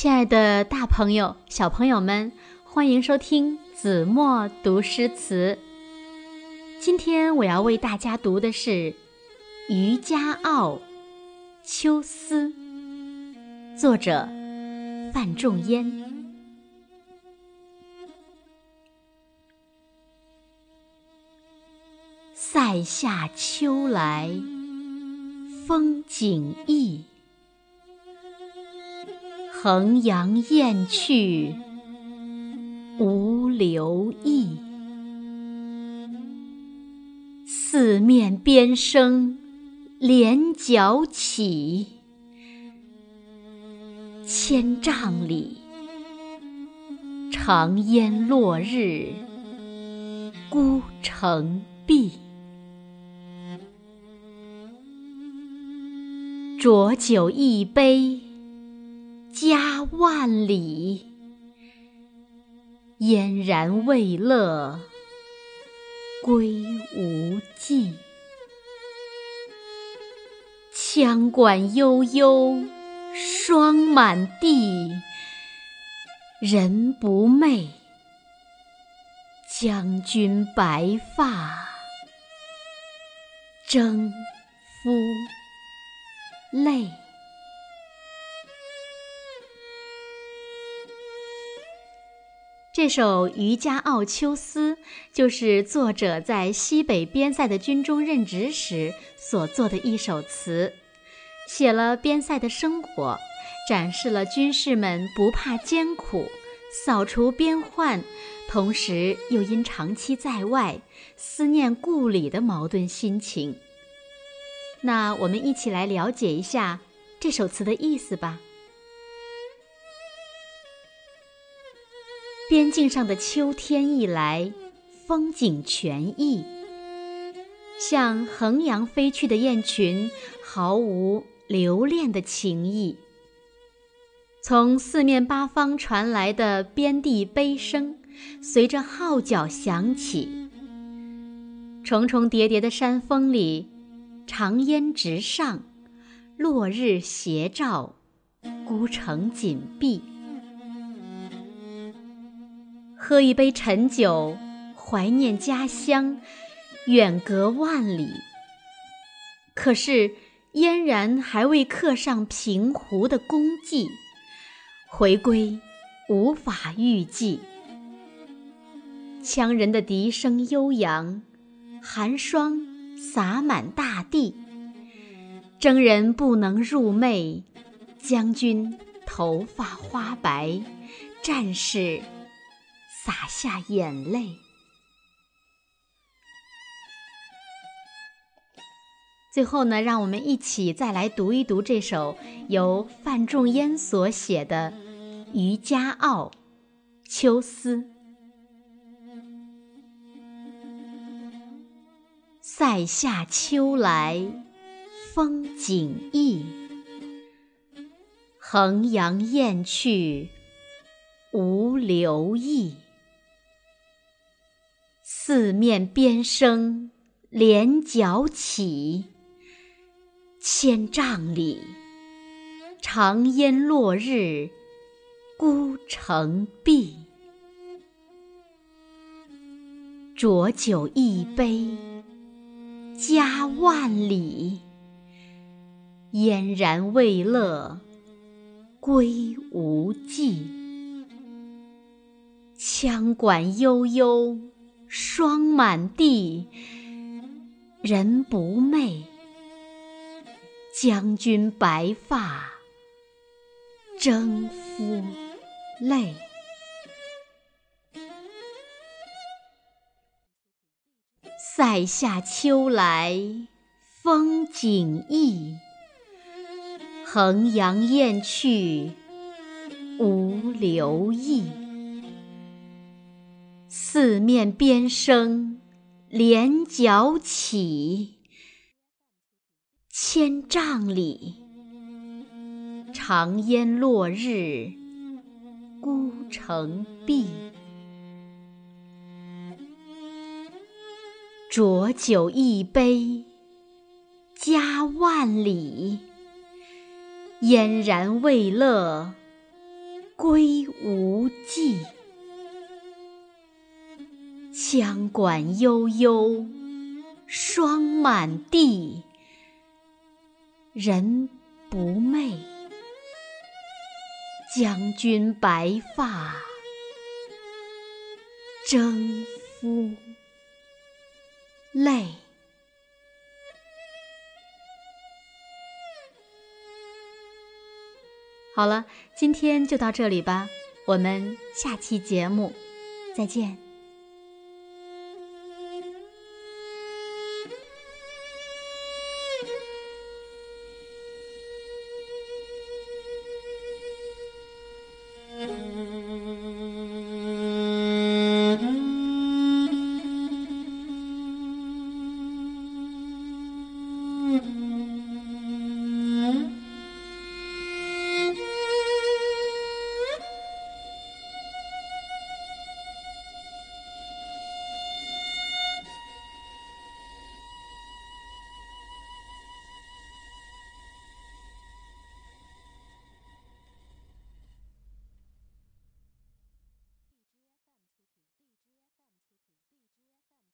亲爱的大朋友、小朋友们，欢迎收听子墨读诗词。今天我要为大家读的是《渔家傲·秋思》，作者范仲淹。塞下秋来风景异。衡阳雁去无留意，四面边声连角起。千嶂里，长烟落日孤城闭。浊酒一杯。万里，燕然未勒归无计。羌管悠悠霜满地，人不寐。将军白发征夫泪。这首《渔家傲·秋思》就是作者在西北边塞的军中任职时所作的一首词，写了边塞的生活，展示了军士们不怕艰苦、扫除边患，同时又因长期在外思念故里的矛盾心情。那我们一起来了解一下这首词的意思吧。边境上的秋天一来，风景全异。向衡阳飞去的雁群，毫无留恋的情意。从四面八方传来的边地悲声，随着号角响起。重重叠叠的山峰里，长烟直上，落日斜照，孤城紧闭。喝一杯陈酒，怀念家乡，远隔万里。可是嫣然还未刻上平湖的功绩，回归无法预计。羌人的笛声悠扬，寒霜洒满大地。征人不能入寐，将军头发花白，战士。洒下眼泪。最后呢，让我们一起再来读一读这首由范仲淹所写的《渔家傲·秋思》。塞下秋来风景异，衡阳雁去无留意。四面边声连角起，千嶂里，长烟落日孤城闭。浊酒一杯家万里，燕然未勒归无计。羌管悠悠。霜满地，人不寐。将军白发征夫泪。塞下秋来风景异，衡阳雁去无留意。四面边声连角起，千嶂里，长烟落日孤城闭。浊酒一杯家万里，燕然未勒归无计。羌管悠悠，霜满地，人不寐。将军白发，征夫泪。好了，今天就到这里吧，我们下期节目再见。